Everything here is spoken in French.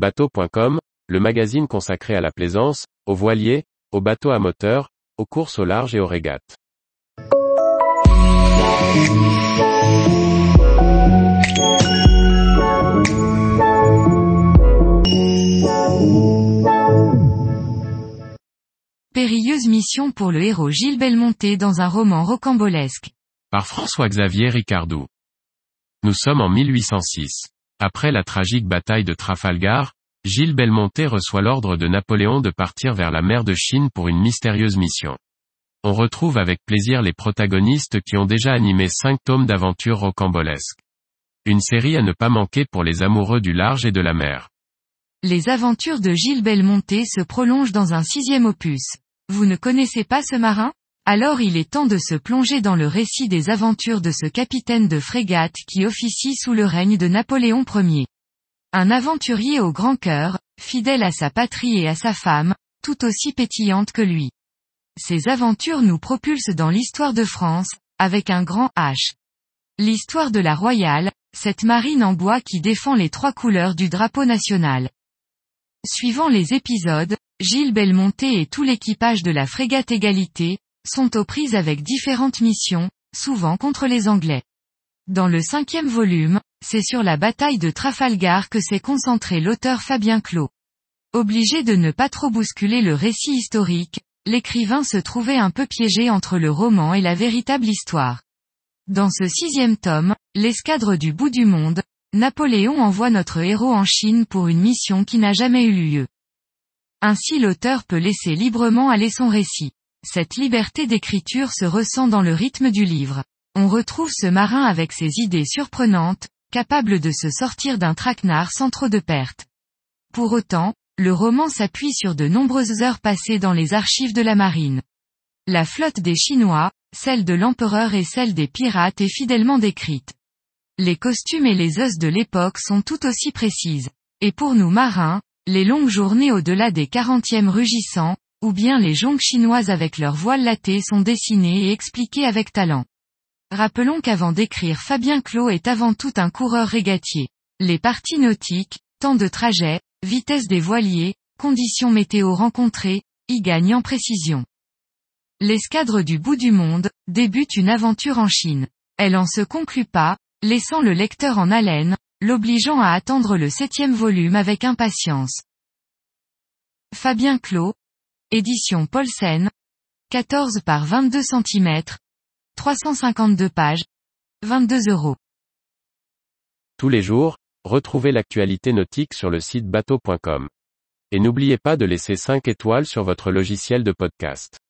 Bateau.com, le magazine consacré à la plaisance, aux voiliers, aux bateaux à moteur, aux courses au large et aux régates. Périlleuse mission pour le héros Gilles Belmonté dans un roman rocambolesque. Par François-Xavier Ricardou. Nous sommes en 1806. Après la tragique bataille de Trafalgar, Gilles Belmonté reçoit l'ordre de Napoléon de partir vers la mer de Chine pour une mystérieuse mission. On retrouve avec plaisir les protagonistes qui ont déjà animé cinq tomes d'aventures rocambolesques. Une série à ne pas manquer pour les amoureux du large et de la mer. Les aventures de Gilles Belmonté se prolongent dans un sixième opus. Vous ne connaissez pas ce marin? Alors il est temps de se plonger dans le récit des aventures de ce capitaine de frégate qui officie sous le règne de Napoléon Ier. Un aventurier au grand cœur, fidèle à sa patrie et à sa femme, tout aussi pétillante que lui. Ces aventures nous propulsent dans l'histoire de France, avec un grand H. L'histoire de la Royale, cette marine en bois qui défend les trois couleurs du drapeau national. Suivant les épisodes, Gilles Belmonté et tout l'équipage de la frégate Égalité, sont aux prises avec différentes missions, souvent contre les Anglais. Dans le cinquième volume, c'est sur la bataille de Trafalgar que s'est concentré l'auteur Fabien Clos. Obligé de ne pas trop bousculer le récit historique, l'écrivain se trouvait un peu piégé entre le roman et la véritable histoire. Dans ce sixième tome, l'escadre du bout du monde, Napoléon envoie notre héros en Chine pour une mission qui n'a jamais eu lieu. Ainsi l'auteur peut laisser librement aller son récit. Cette liberté d'écriture se ressent dans le rythme du livre. On retrouve ce marin avec ses idées surprenantes, capable de se sortir d'un traquenard sans trop de pertes. Pour autant, le roman s'appuie sur de nombreuses heures passées dans les archives de la marine. La flotte des Chinois, celle de l'empereur et celle des pirates est fidèlement décrite. Les costumes et les os de l'époque sont tout aussi précises. Et pour nous marins, les longues journées au-delà des quarantièmes rugissants, ou bien les jonques chinoises avec leurs voiles latées sont dessinées et expliquées avec talent. Rappelons qu'avant d'écrire Fabien Clos est avant tout un coureur régatier. Les parties nautiques, temps de trajet, vitesse des voiliers, conditions météo rencontrées, y gagnent en précision. L'escadre du bout du monde, débute une aventure en Chine. Elle en se conclut pas, laissant le lecteur en haleine, l'obligeant à attendre le septième volume avec impatience. Fabien Clos. Édition Paulsen. 14 par 22 cm, 352 pages. 22 euros. Tous les jours, retrouvez l'actualité nautique sur le site bateau.com. Et n'oubliez pas de laisser 5 étoiles sur votre logiciel de podcast.